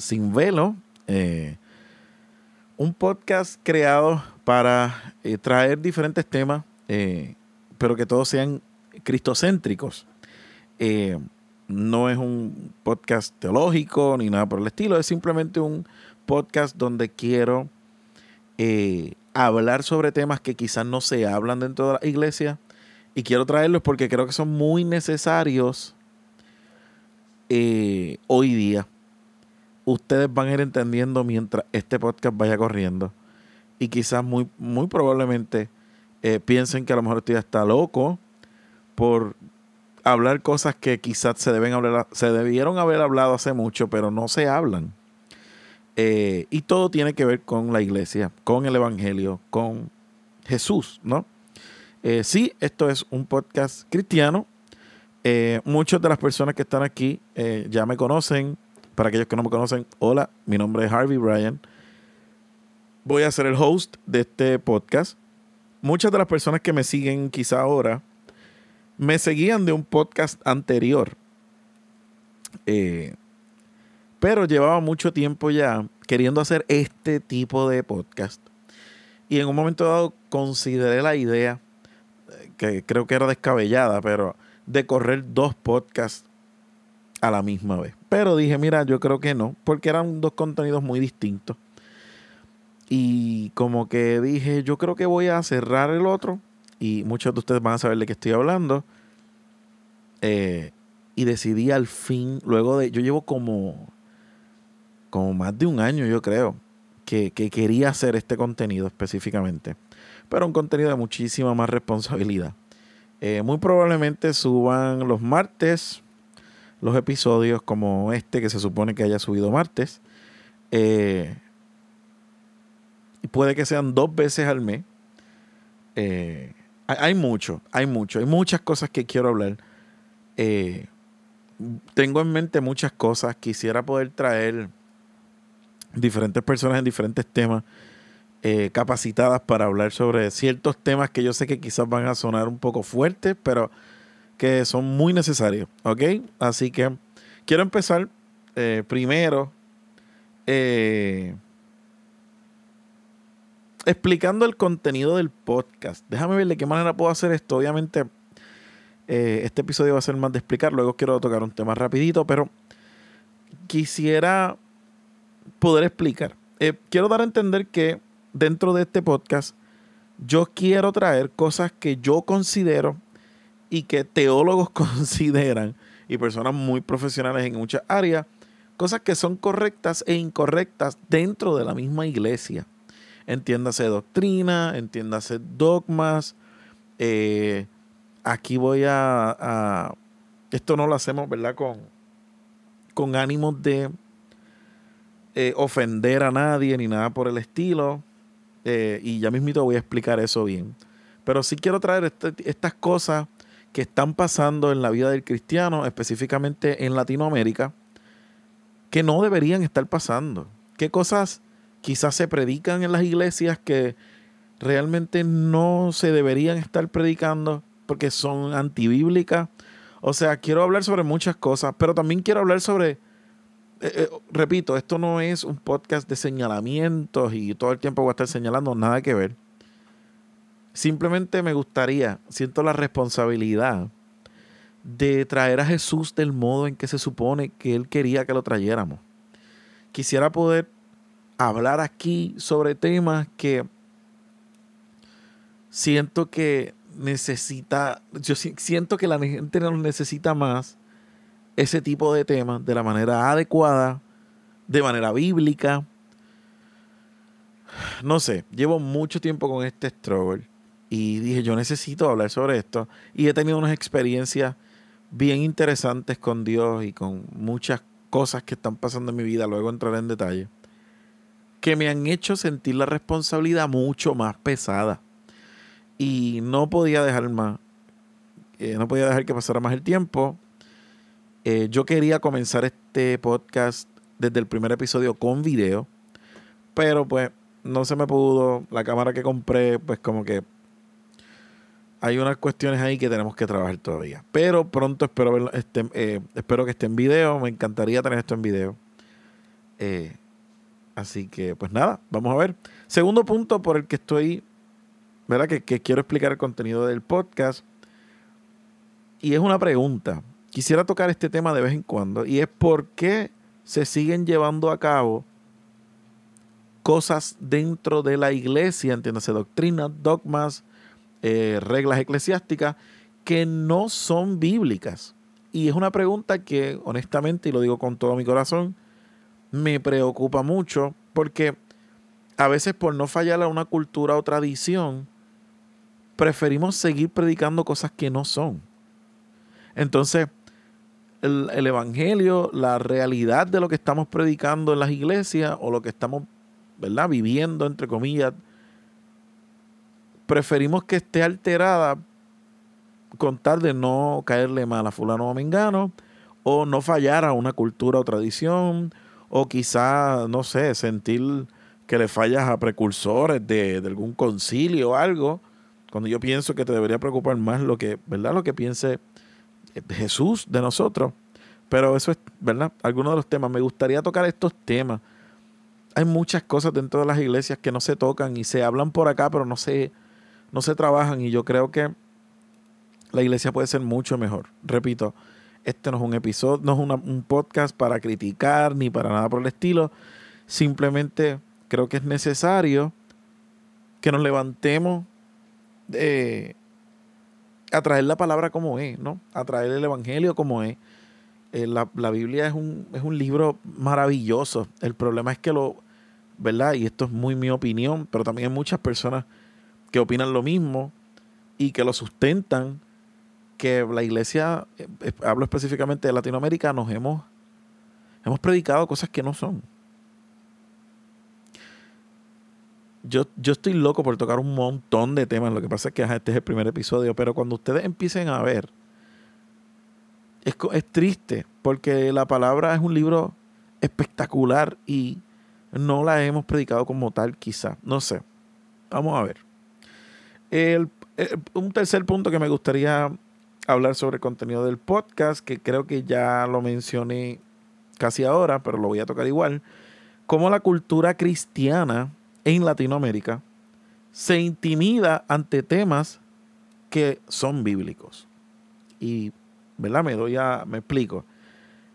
Sin Velo, eh, un podcast creado para eh, traer diferentes temas, eh, pero que todos sean cristocéntricos. no es un podcast teológico ni nada por el estilo, es simplemente un podcast donde quiero hablar sobre temas que quizás no se hablan dentro de la iglesia y quiero traerlos porque creo que son muy necesarios hoy día. Ustedes van a ir entendiendo mientras este podcast vaya corriendo. Y quizás muy, muy probablemente eh, piensen que a lo mejor usted está loco por hablar cosas que quizás se deben hablar, se debieron haber hablado hace mucho, pero no se hablan. Eh, y todo tiene que ver con la iglesia, con el evangelio, con Jesús, ¿no? sí, esto es un podcast cristiano, eh, muchas de las personas que están aquí eh, ya me conocen. Para aquellos que no me conocen, hola, mi nombre es Harvey Bryan. Voy a ser el host de este podcast. Muchas de las personas que me siguen quizá ahora me seguían de un podcast anterior. Eh, pero llevaba mucho tiempo ya queriendo hacer este tipo de podcast. Y en un momento dado consideré la idea, que creo que era descabellada, pero de correr dos podcasts a la misma vez. Pero dije, mira, yo creo que no, porque eran dos contenidos muy distintos. Y como que dije, yo creo que voy a cerrar el otro. Y muchos de ustedes van a saber de qué estoy hablando. Eh, y decidí al fin, luego de, yo llevo como, como más de un año, yo creo, que, que quería hacer este contenido específicamente. Pero un contenido de muchísima más responsabilidad. Eh, muy probablemente suban los martes los episodios como este que se supone que haya subido martes. Eh, puede que sean dos veces al mes. Eh, hay, mucho, hay mucho, hay muchas cosas que quiero hablar. tengo en mente muchas cosas. Quisiera poder traer diferentes personas en diferentes temas. Eh, capacitadas para hablar sobre ciertos temas que yo sé que quizás van a sonar un poco fuertes, pero que son muy necesarios, ¿ok? Así que quiero empezar eh, primero eh, explicando el contenido del podcast. Déjame ver de qué manera puedo hacer esto. Obviamente, este episodio va a ser más de explicar. Luego quiero tocar un tema rapidito, pero quisiera poder explicar. quiero dar a entender que dentro de este podcast, yo quiero traer cosas que yo considero y que teólogos consideran y personas muy profesionales en muchas áreas, cosas que son correctas e incorrectas dentro de la misma iglesia. Entiéndase doctrina, entiéndase dogmas. Eh, aquí voy a, Esto no lo hacemos, ¿verdad? Con, con ánimos de eh, ofender a nadie ni nada por el estilo. Eh, y ya mismito voy a explicar eso bien. Pero sí quiero traer este, estas cosas que están pasando en la vida del cristiano, específicamente en Latinoamérica, que no deberían estar pasando. ¿Qué cosas quizás se predican en las iglesias que realmente no se deberían estar predicando porque son antibíblicas? O sea, quiero hablar sobre muchas cosas, pero también quiero hablar sobre eh, eh, repito, esto no es un podcast de señalamientos y todo el tiempo voy a estar señalando, nada que ver. Simplemente me gustaría, siento la responsabilidad de traer a Jesús del modo en que se supone que Él quería que lo trayéramos. Quisiera poder hablar aquí sobre temas que siento que necesita, yo siento que la gente nos necesita más ese tipo de temas de la manera adecuada, de manera bíblica. No sé, llevo mucho tiempo con este struggle y dije, yo necesito hablar sobre esto. Y he tenido unas experiencias bien interesantes con Dios y con muchas cosas que están pasando en mi vida, luego entraré en detalle, que me han hecho sentir la responsabilidad mucho más pesada. Y no podía dejar más, eh, no podía dejar que pasara más el tiempo eh, yo quería comenzar este podcast desde el primer episodio con video, pero pues no se me pudo. La cámara que compré, pues como que hay unas cuestiones ahí que tenemos que trabajar todavía. Pero pronto espero, verlo, este, eh, espero que esté en video. Me encantaría tener esto en video. Eh, así que, pues nada, vamos a ver. Segundo punto por el que estoy, ¿verdad? Que, que quiero explicar el contenido del podcast. Y es una pregunta. Quisiera tocar este tema de vez en cuando. Y es por qué se siguen llevando a cabo cosas dentro de la iglesia, entiéndase, doctrinas, dogmas, eh, reglas eclesiásticas que no son bíblicas. Y es una pregunta que, honestamente, y lo digo con todo mi corazón, me preocupa mucho porque a veces por no fallar a una cultura o tradición, preferimos seguir predicando cosas que no son. Entonces, el, el, Evangelio, la realidad de lo que estamos predicando en las iglesias o lo que estamos ¿verdad? viviendo, entre comillas, preferimos que esté alterada con tal de no caerle mal a fulano o mengano, o no fallar a una cultura o tradición, o quizá, no sé, sentir que le fallas a precursores de, algún concilio o algo, cuando yo pienso que te debería preocupar más lo que, ¿verdad? Lo que piense Jesús de nosotros. Pero eso es, ¿verdad? Algunos de los temas. Me gustaría tocar estos temas. Hay muchas cosas dentro de las iglesias que no se tocan y se hablan por acá, pero no se, no se trabajan y yo creo que la iglesia puede ser mucho mejor. Repito, este no es un episodio, no es un podcast para criticar ni para nada por el estilo. Simplemente creo que es necesario que nos levantemos a traer la palabra como es, ¿no? A traer el evangelio como es. Eh, la, la, Biblia es un, es un libro maravilloso. El problema es que lo, ¿verdad? Y esto es muy mi opinión, pero también hay muchas personas que opinan lo mismo y que lo sustentan, que la iglesia, eh, eh, hablo específicamente de Latinoamérica, nos hemos, hemos predicado cosas que no son. Yo, yo estoy loco por tocar un montón de temas, lo que pasa es que este es el primer episodio, pero cuando ustedes empiecen a ver, es, es triste, porque la palabra es un libro espectacular y no la hemos predicado como tal, quizá. No sé. Vamos a ver. El, un tercer punto que me gustaría hablar sobre el contenido del podcast, que creo que ya lo mencioné casi ahora, pero lo voy a tocar igual, cómo la cultura cristiana en Latinoamérica se intimida ante temas que son bíblicos. Y, ¿verdad? Me doy a, me explico.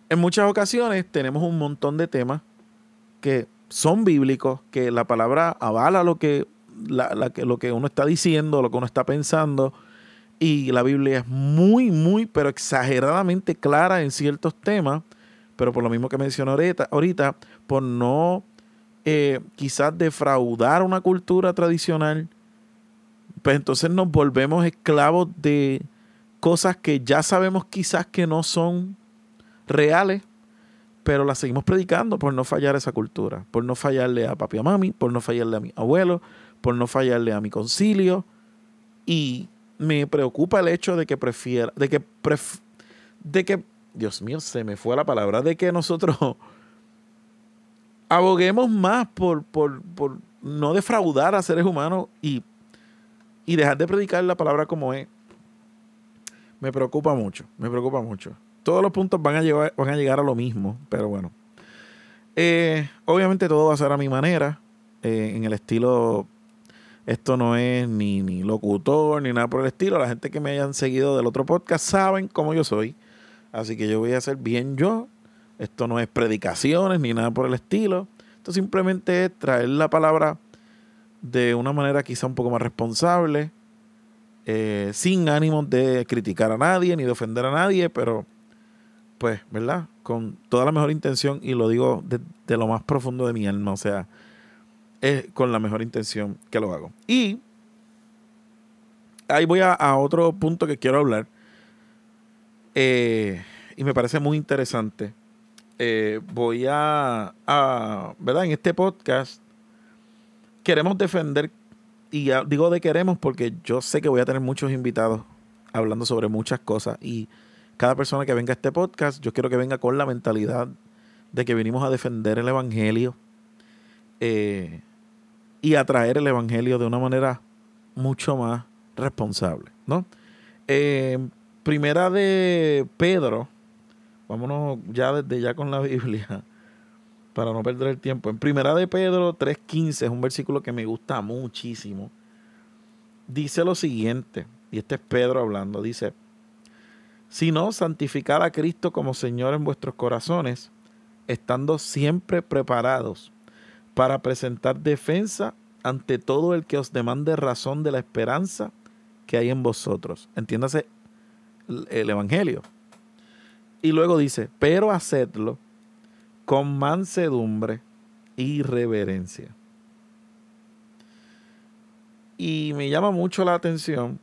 En muchas ocasiones tenemos un montón de temas que son bíblicos, que la palabra avala lo que la, lo que uno está diciendo, lo que uno está pensando. Y la Biblia es muy, muy, pero exageradamente clara en ciertos temas. Pero por lo mismo que mencioné ahorita, ahorita por no eh, quizás defraudar una cultura tradicional, pues entonces nos volvemos esclavos de cosas que ya sabemos quizás que no son reales, pero las seguimos predicando por no fallar esa cultura, por no fallarle a papi a mami, por no fallarle a mi abuelo, por no fallarle a mi concilio. Y me preocupa el hecho de que prefiera, de que, de que, Dios mío, se me fue la palabra, de que nosotros aboguemos más por, por, por no defraudar a seres humanos y, y dejar de predicar la palabra como es. Me preocupa mucho, me preocupa mucho. Todos los puntos van a, llevar, van a llegar a lo mismo, pero bueno. Eh, obviamente todo va a ser a mi manera, eh, en el estilo esto no es ni, ni locutor ni nada por el estilo. La gente que me hayan seguido del otro podcast saben cómo yo soy. Así que yo voy a ser bien yo. Esto no es predicaciones ni nada por el estilo. Esto simplemente es traer la palabra de una manera quizá un poco más responsable, eh, sin ánimo de criticar a nadie ni de ofender a nadie, pero pues, ¿verdad? Con toda la mejor intención y lo digo de, de lo más profundo de mi alma. O sea, es con la mejor intención que lo hago. Y ahí voy a, otro punto que quiero hablar. Eh, y me parece muy interesante. Eh, voy a, ¿verdad? En este podcast queremos defender, y digo de queremos porque yo sé que voy a tener muchos invitados hablando sobre muchas cosas. Y cada persona que venga a este podcast, yo quiero que venga con la mentalidad de que venimos a defender el Evangelio. Eh, y atraer el Evangelio de una manera mucho más responsable. ¿no? Eh, primera de Pedro, vámonos ya desde ya con la Biblia, para no perder el tiempo. En primera de Pedro 3.15 es un versículo que me gusta muchísimo. Dice lo siguiente, y este es Pedro hablando, dice, sino santificad a Cristo como Señor en vuestros corazones, estando siempre preparados para presentar defensa ante todo el que os demande razón de la esperanza que hay en vosotros. Entiéndase el Evangelio. Y luego dice, pero hacedlo con mansedumbre y reverencia. Y me llama mucho la atención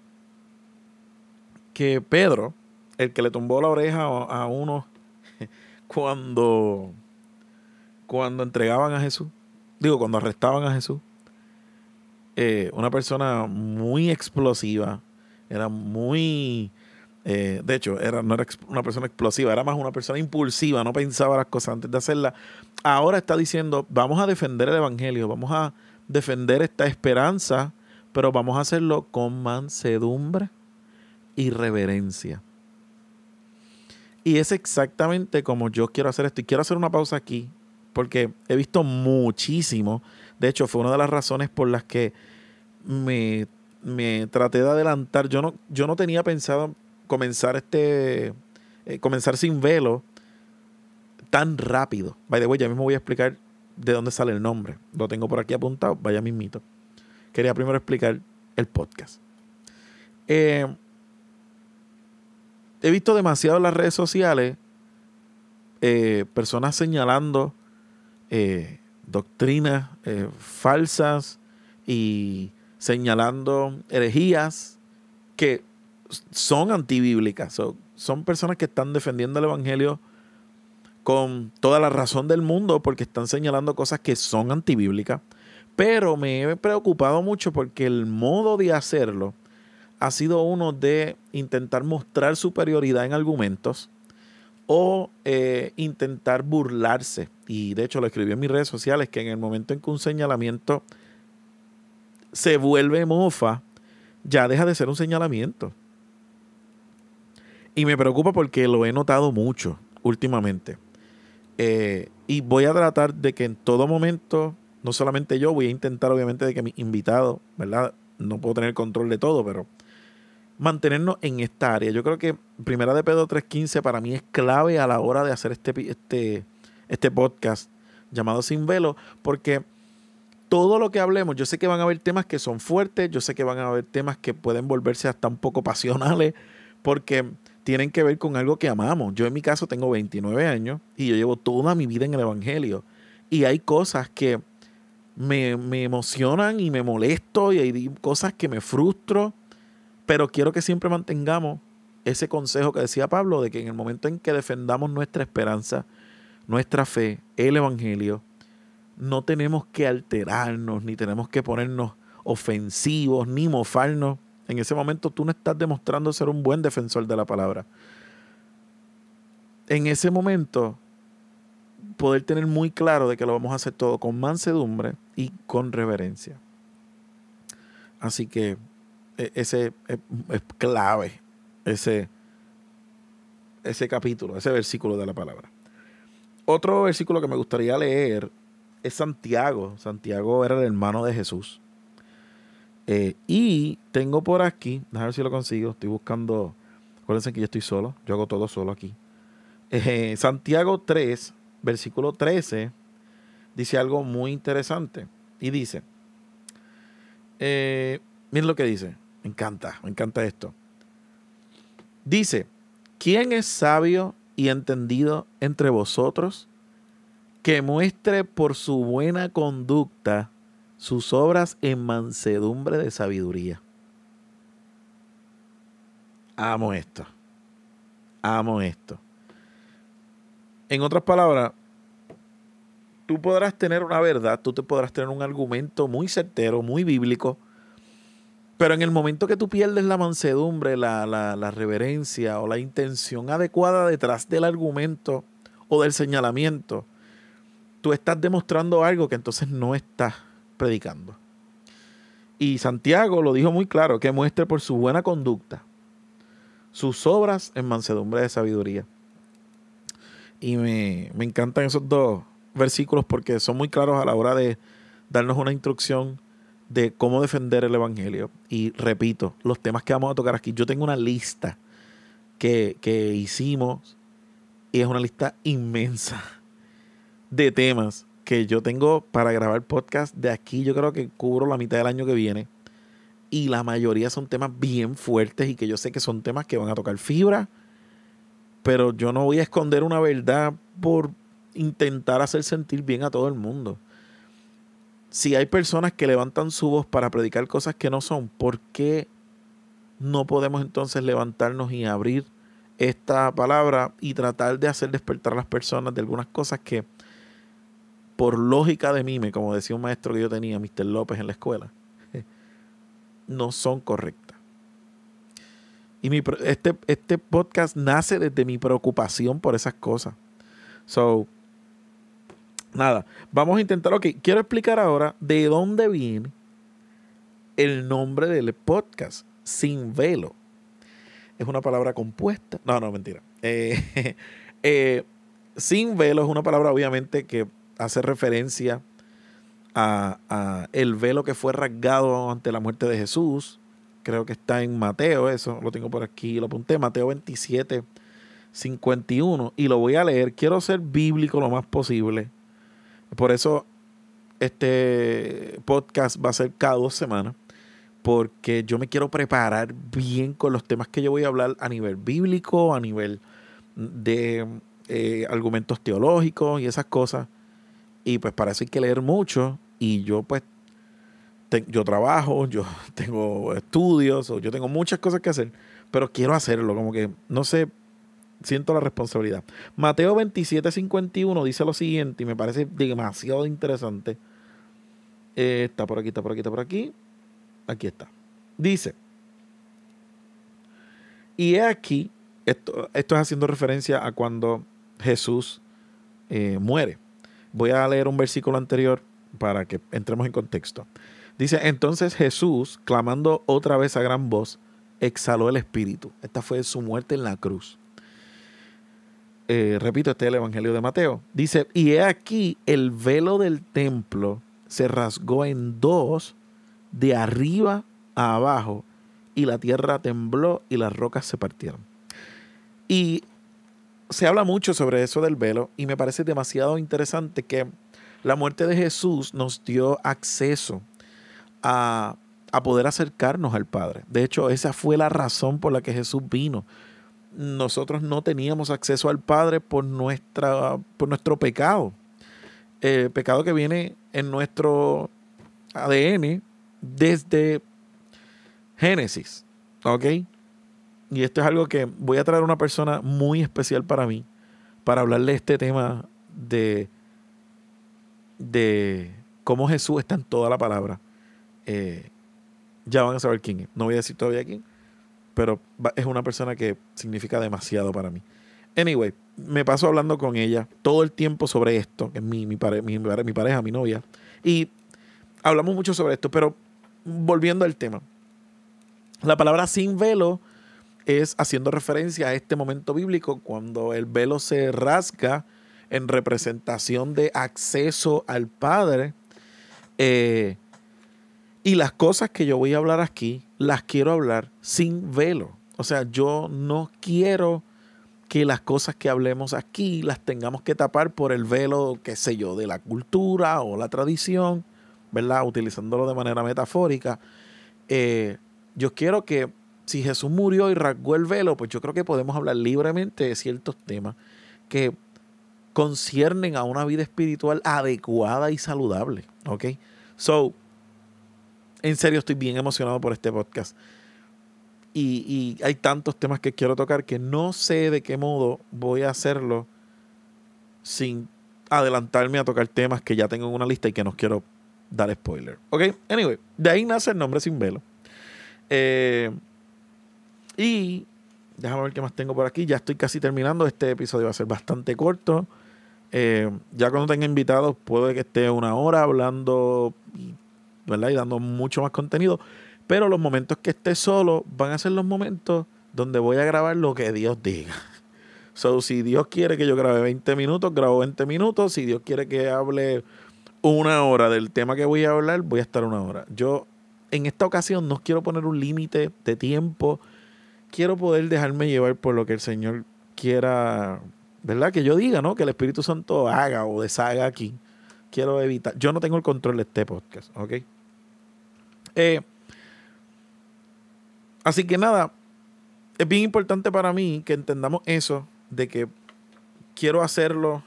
que Pedro, el que le tumbó la oreja a uno cuando, cuando entregaban a Jesús, digo, cuando arrestaban a Jesús, eh, una persona muy explosiva, era muy, eh, de hecho, era, no era una persona explosiva, era más una persona impulsiva, no pensaba las cosas antes de hacerlas. Ahora está diciendo, vamos a defender el Evangelio, vamos a defender esta esperanza, pero vamos a hacerlo con mansedumbre y reverencia. Y es exactamente como yo quiero hacer esto. Y quiero hacer una pausa aquí, porque he visto muchísimo. De hecho, fue una de las razones por las que me, traté de adelantar. Yo no, yo no tenía pensado comenzar este. Eh, comenzar sin velo tan rápido. By the way, ya mismo voy a explicar de dónde sale el nombre. Lo tengo por aquí apuntado, vaya mismito. Quería primero explicar el podcast. Eh, he visto demasiado en las redes sociales eh, personas señalando eh, doctrinas eh, falsas y señalando herejías que son antibíblicas. son personas que están defendiendo el Evangelio con toda la razón del mundo porque están señalando cosas que son antibíblicas. Pero me he preocupado mucho porque el modo de hacerlo ha sido uno de intentar mostrar superioridad en argumentos o eh, intentar burlarse. Y de hecho lo escribí en mis redes sociales que en el momento en que un señalamiento se vuelve mofa, ya deja de ser un señalamiento. Y me preocupa porque lo he notado mucho últimamente. Eh, y voy a tratar de que en todo momento, no solamente yo, voy a intentar obviamente de que mi invitado, ¿verdad? No puedo tener control de todo, pero mantenernos en esta área. Yo creo que Primera de Pedro 3.15 para mí es clave a la hora de hacer este, este, este podcast llamado Sin Velo, porque todo lo que hablemos, yo sé que van a haber temas que son fuertes, yo sé que van a haber temas que pueden volverse hasta un poco pasionales, porque tienen que ver con algo que amamos. Yo en mi caso tengo 29 años y yo llevo toda mi vida en el Evangelio. Y hay cosas que me, me emocionan y me molesto y hay cosas que me frustro pero quiero que siempre mantengamos ese consejo que decía Pablo, de que en el momento en que defendamos nuestra esperanza, nuestra fe, el Evangelio, no tenemos que alterarnos, ni tenemos que ponernos ofensivos, ni mofarnos. En ese momento tú no estás demostrando ser un buen defensor de la palabra. En ese momento, poder tener muy claro de que lo vamos a hacer todo con mansedumbre y con reverencia. Así que ese es, clave, ese, ese capítulo, ese versículo de la palabra. Otro versículo que me gustaría leer es Santiago. Santiago era el hermano de Jesús. Eh, y tengo por aquí, a ver si lo consigo, estoy buscando, acuérdense que yo estoy solo, yo hago todo solo aquí. Eh, Santiago 3, versículo 13, dice algo muy interesante. Y dice, eh, miren lo que dice, me encanta, me encanta esto. Dice, ¿quién es sabio y entendido entre vosotros que muestre por su buena conducta sus obras en mansedumbre de sabiduría? Amo esto. Amo esto. En otras palabras, tú podrás tener una verdad, tú te podrás tener un argumento muy certero, muy bíblico, pero en el momento que tú pierdes la mansedumbre, la, reverencia o la intención adecuada detrás del argumento o del señalamiento, tú estás demostrando algo que entonces no estás predicando. Y Santiago lo dijo muy claro, que muestre por su buena conducta sus obras en mansedumbre de sabiduría. Y me, me encantan esos dos versículos porque son muy claros a la hora de darnos una instrucción de cómo defender el Evangelio. Y repito, los temas que vamos a tocar aquí, yo tengo una lista que, que hicimos y es una lista inmensa de temas que yo tengo para grabar podcast de aquí. Yo creo que cubro la mitad del año que viene. Y la mayoría son temas bien fuertes y que yo sé que son temas que van a tocar fibra. Pero yo no voy a esconder una verdad por intentar hacer sentir bien a todo el mundo. Si hay personas que levantan su voz para predicar cosas que no son, ¿por qué no podemos entonces levantarnos y abrir esta palabra y tratar de hacer despertar a las personas de algunas cosas que por lógica de mime, como decía un maestro que yo tenía, Mr. López en la escuela, no son correctas. Y este, este podcast nace desde mi preocupación por esas cosas. So, nada, vamos a intentar, ok, quiero explicar ahora de dónde viene el nombre del podcast, Sin Velo. Es una palabra compuesta. No, no, mentira. Eh, eh, sin velo es una palabra obviamente que hace referencia a, a, el velo que fue rasgado ante la muerte de Jesús. Creo que está en Mateo, eso lo tengo por aquí, lo apunté, Mateo 27, 51, y lo voy a leer. Quiero ser bíblico lo más posible por eso este podcast va a ser cada dos semanas, porque yo me quiero preparar bien con los temas que yo voy a hablar a nivel bíblico, a nivel de eh, argumentos teológicos y esas cosas. Y pues para eso hay que leer mucho. Y yo pues, yo trabajo, yo tengo estudios, o yo tengo muchas cosas que hacer, pero quiero hacerlo, como que no sé siento la responsabilidad. Mateo 27, 51 dice lo siguiente y me parece demasiado interesante. Eh, está por aquí, está por aquí, está por aquí. Aquí está. Dice, y he aquí, esto, es haciendo referencia a cuando Jesús eh, muere. Voy a leer un versículo anterior para que entremos en contexto. Dice, entonces Jesús, clamando otra vez a gran voz, exhaló el espíritu. Esta fue su muerte en la cruz. Eh, repito, este es el Evangelio de Mateo. Dice, y he aquí el velo del templo se rasgó en dos, de arriba a abajo, y la tierra tembló y las rocas se partieron. Y se habla mucho sobre eso del velo, y me parece demasiado interesante que la muerte de Jesús nos dio acceso a, a poder acercarnos al Padre. De hecho, esa fue la razón por la que Jesús vino nosotros no teníamos acceso al Padre por, nuestra, por nuestro pecado. El pecado que viene en nuestro ADN desde Génesis. ¿Ok? Y esto es algo que voy a traer una persona muy especial para mí, para hablarle este tema de, de cómo Jesús está en toda la palabra. Eh, ya van a saber quién es. No voy a decir todavía quién pero es una persona que significa demasiado para mí. Anyway, me paso hablando con ella todo el tiempo sobre esto, que es mi, mi, mi, pareja, mi novia, y hablamos mucho sobre esto, pero volviendo al tema, la palabra sin velo es haciendo referencia a este momento bíblico cuando el velo se rasga en representación de acceso al Padre. Eh, y las cosas que yo voy a hablar aquí, las quiero hablar sin velo. O sea, yo no quiero que las cosas que hablemos aquí las tengamos que tapar por el velo, qué sé yo, de la cultura o la tradición, ¿verdad? Utilizándolo de manera metafórica. Eh, yo quiero que si Jesús murió y rasgó el velo, pues yo creo que podemos hablar libremente de ciertos temas que conciernen a una vida espiritual adecuada y saludable. ¿Ok? So, en serio estoy bien emocionado por este podcast. Y, hay tantos temas que quiero tocar que no sé de qué modo voy a hacerlo sin adelantarme a tocar temas que ya tengo en una lista y que no quiero dar spoiler. Ok, anyway, de ahí nace el nombre sin velo. Eh, y déjame ver qué más tengo por aquí. Ya estoy casi terminando. Este episodio va a ser bastante corto. Eh, ya cuando tenga invitados, puede que esté una hora hablando ¿verdad? Y dando mucho más contenido. Pero los momentos que esté solo van a ser los momentos donde voy a grabar lo que Dios diga. So, si Dios quiere que yo grabe 20 minutos, grabo 20 minutos. Si Dios quiere que hable una hora del tema que voy a hablar, voy a estar una hora. Yo en esta ocasión no quiero poner un límite de tiempo. Quiero poder dejarme llevar por lo que el Señor quiera, ¿verdad? Que yo diga, ¿no? Que el Espíritu Santo haga o deshaga aquí. Quiero evitar. Yo no tengo el control de este podcast, ¿ok? Eh, así que nada, es bien importante para mí que entendamos eso de que quiero hacerlo,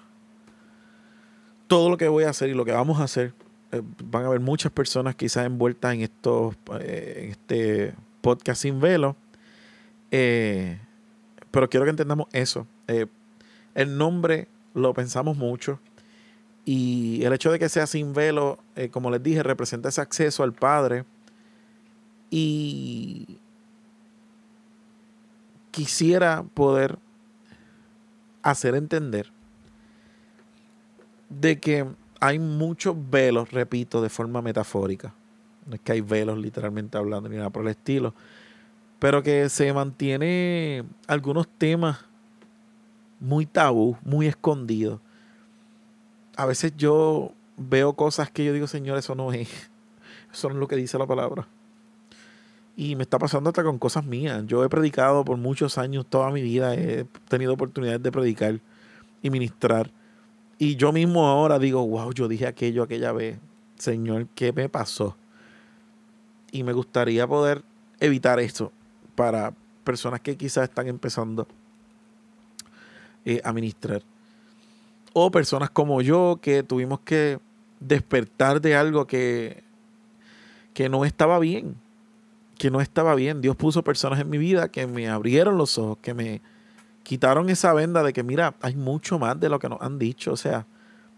todo lo que voy a hacer y lo que vamos a hacer, eh, van a haber muchas personas quizás envueltas en estos, eh, en este podcast sin velo, eh, pero quiero que entendamos eso. el nombre lo pensamos mucho y el hecho de que sea sin velo, como les dije, representa ese acceso al Padre y quisiera poder hacer entender de que hay muchos velos, repito, de forma metafórica. No es que hay velos literalmente hablando ni nada por el estilo, pero que se mantiene algunos temas muy tabú, muy escondidos. A veces yo veo cosas que yo digo, Señor, eso no es, eso no es lo que dice la palabra. Y me está pasando hasta con cosas mías. Yo he predicado por muchos años, toda mi vida he tenido oportunidades de predicar y ministrar. Y yo mismo ahora digo, wow, yo dije aquello aquella vez. Señor, ¿qué me pasó? Y me gustaría poder evitar esto para personas que quizás están empezando eh, a ministrar. O personas como yo que tuvimos que despertar de algo que, que no estaba bien que no estaba bien. Dios puso personas en mi vida que me abrieron los ojos, que me quitaron esa venda de que, mira, hay mucho más de lo que nos han dicho. O sea,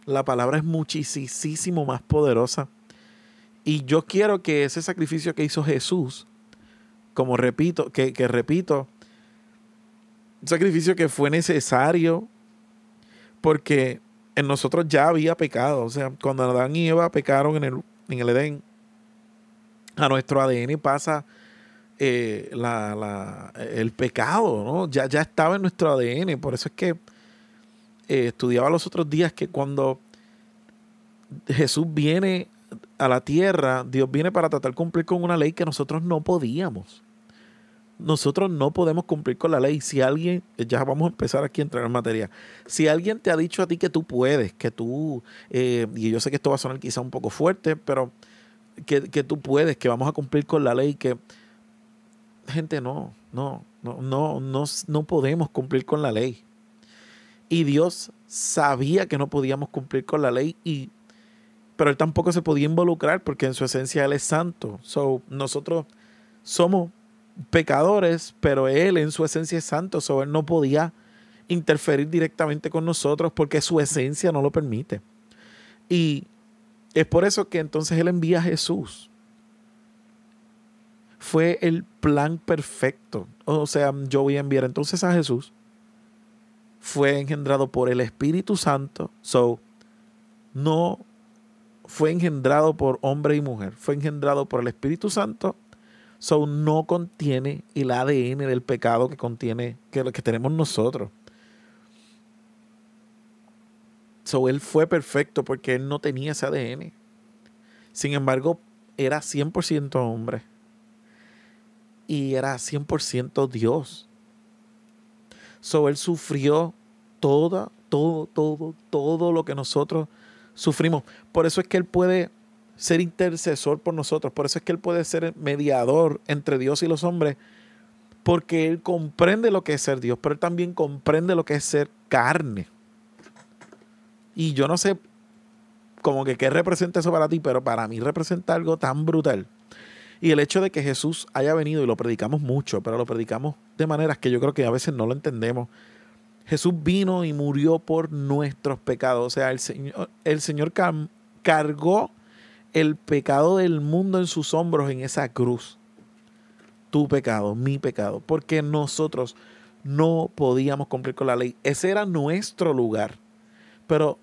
la palabra es muchísimo más poderosa. Y yo quiero que ese sacrificio que hizo Jesús, como repito, que, que repito, un sacrificio que fue necesario porque en nosotros ya había pecado. O sea, cuando Adán y Eva pecaron en el, en el Edén, a nuestro ADN pasa eh, el pecado, ¿no? Ya, ya estaba en nuestro ADN. Por eso es que eh, estudiaba los otros días que cuando Jesús viene a la tierra, Dios viene para tratar de cumplir con una ley que nosotros no podíamos. Nosotros no podemos cumplir con la ley. Si alguien, ya vamos a empezar aquí a entrar en materia, si alguien te ha dicho a ti que tú puedes, que tú, eh, y yo sé que esto va a sonar quizá un poco fuerte, pero que, tú puedes, que vamos a cumplir con la ley, que gente no, no, no, no, no, no podemos cumplir con la ley. Y Dios sabía que no podíamos cumplir con la ley y pero él tampoco se podía involucrar porque en su esencia él es santo. So, nosotros somos pecadores, pero él en su esencia es santo, so él no podía interferir directamente con nosotros porque su esencia no lo permite. Y es por eso que entonces Él envía a Jesús. Fue el plan perfecto. O sea, yo voy a enviar entonces a Jesús. Fue engendrado por el Espíritu Santo. So, no fue engendrado por hombre y mujer. Fue engendrado por el Espíritu Santo. So, no contiene el ADN del pecado que contiene, que, que tenemos nosotros. So, él fue perfecto porque él no tenía ese ADN. Sin embargo, era 100% hombre. Y era 100% Dios. So, él sufrió todo, todo, todo, todo lo que nosotros sufrimos. Por eso es que él puede ser intercesor por nosotros. Por eso es que él puede ser mediador entre Dios y los hombres. Porque él comprende lo que es ser Dios, pero él también comprende lo que es ser carne. Y yo no sé como que qué representa eso para ti, pero para mí representa algo tan brutal. Y el hecho de que Jesús haya venido, y lo predicamos mucho, pero lo predicamos de maneras que yo creo que a veces no lo entendemos. Jesús vino y murió por nuestros pecados. O sea, el Señor, el Señor cargó el pecado del mundo en sus hombros en esa cruz. Tu pecado, mi pecado. Porque nosotros no podíamos cumplir con la ley. Ese era nuestro lugar. Pero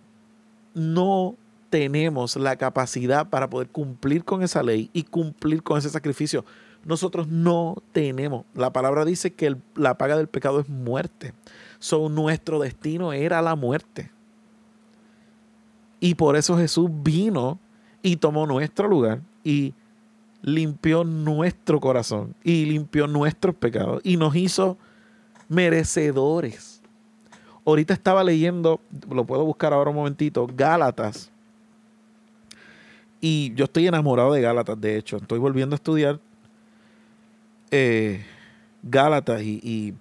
no tenemos la capacidad para poder cumplir con esa ley y cumplir con ese sacrificio. Nosotros no tenemos. La palabra dice que la paga del pecado es muerte. So, nuestro destino era la muerte. Y por eso Jesús vino y tomó nuestro lugar y limpió nuestro corazón y limpió nuestros pecados y nos hizo merecedores. Ahorita estaba leyendo, lo puedo buscar ahora un momentito, Gálatas. Y yo estoy enamorado de Gálatas, de hecho. Estoy volviendo a estudiar eh, Gálatas y,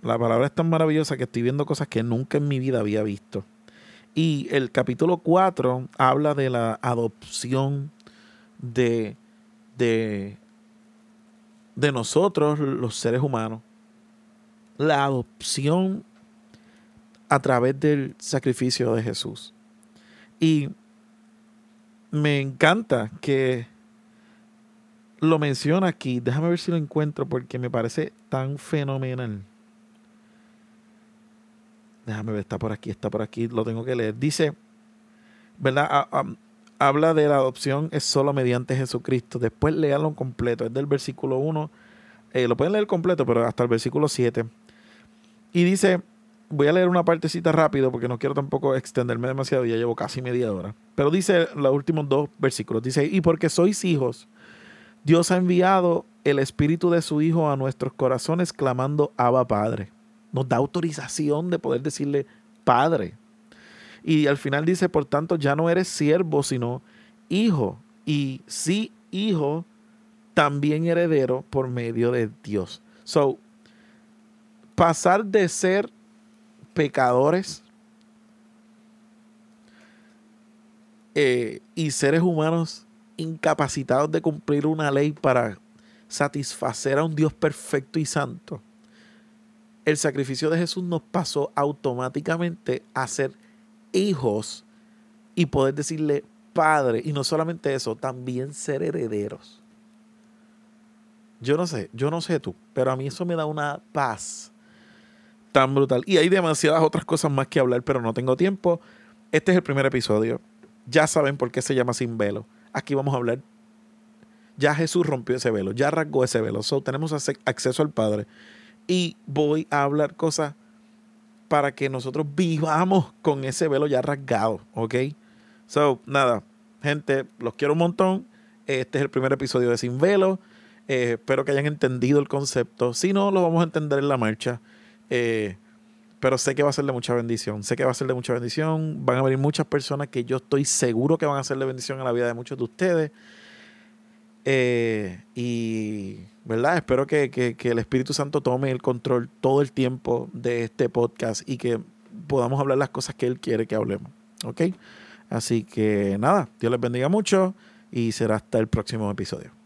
la palabra es tan maravillosa que estoy viendo cosas que nunca en mi vida había visto. Y el capítulo 4 habla de la adopción de, de, de nosotros, los seres humanos. La adopción a través del sacrificio de Jesús. Y me encanta que lo menciona aquí. Déjame ver si lo encuentro porque me parece tan fenomenal. Déjame ver, está por aquí, está por aquí, lo tengo que leer. Dice, ¿verdad? Habla de la adopción es solo mediante Jesucristo. Después léalo completo. Es del versículo 1. Eh, lo pueden leer completo, pero hasta el versículo 7. Y dice, voy a leer una partecita rápido porque no quiero tampoco extenderme demasiado, ya llevo casi media hora. Pero dice los últimos dos versículos, dice, y porque sois hijos, Dios ha enviado el Espíritu de su Hijo a nuestros corazones clamando, Abba Padre. Nos da autorización de poder decirle, Padre. Y al final dice, por tanto, ya no eres siervo, sino hijo. Y sí, hijo, también heredero por medio de Dios. So, pasar de ser pecadores eh, y seres humanos incapacitados de cumplir una ley para satisfacer a un Dios perfecto y santo, el sacrificio de Jesús nos pasó automáticamente a ser hijos y poder decirle padre. Y no solamente eso, también ser herederos. Yo no sé, yo no sé tú, pero a mí eso me da una paz tan brutal. Y hay demasiadas otras cosas más que hablar, pero no tengo tiempo. Este es el primer episodio. Ya saben por qué se llama Sin Velo. Aquí vamos a hablar. Ya Jesús rompió ese velo, ya rasgó ese velo. So, tenemos acceso al Padre. Y voy a hablar cosas para que nosotros vivamos con ese velo ya rasgado, ¿ok? So, nada, gente, los quiero un montón. Este es el primer episodio de Sin Velo. Eh, espero que hayan entendido el concepto. Si no, lo vamos a entender en la marcha. Eh, pero sé que va a ser de mucha bendición. Sé que va a ser de mucha bendición. Van a venir muchas personas que yo estoy seguro que van a ser de bendición en la vida de muchos de ustedes. Eh, y, ¿verdad? Espero que, que, el Espíritu Santo tome el control todo el tiempo de este podcast y que podamos hablar las cosas que Él quiere que hablemos. ¿Ok? Así que nada, Dios les bendiga mucho y será hasta el próximo episodio.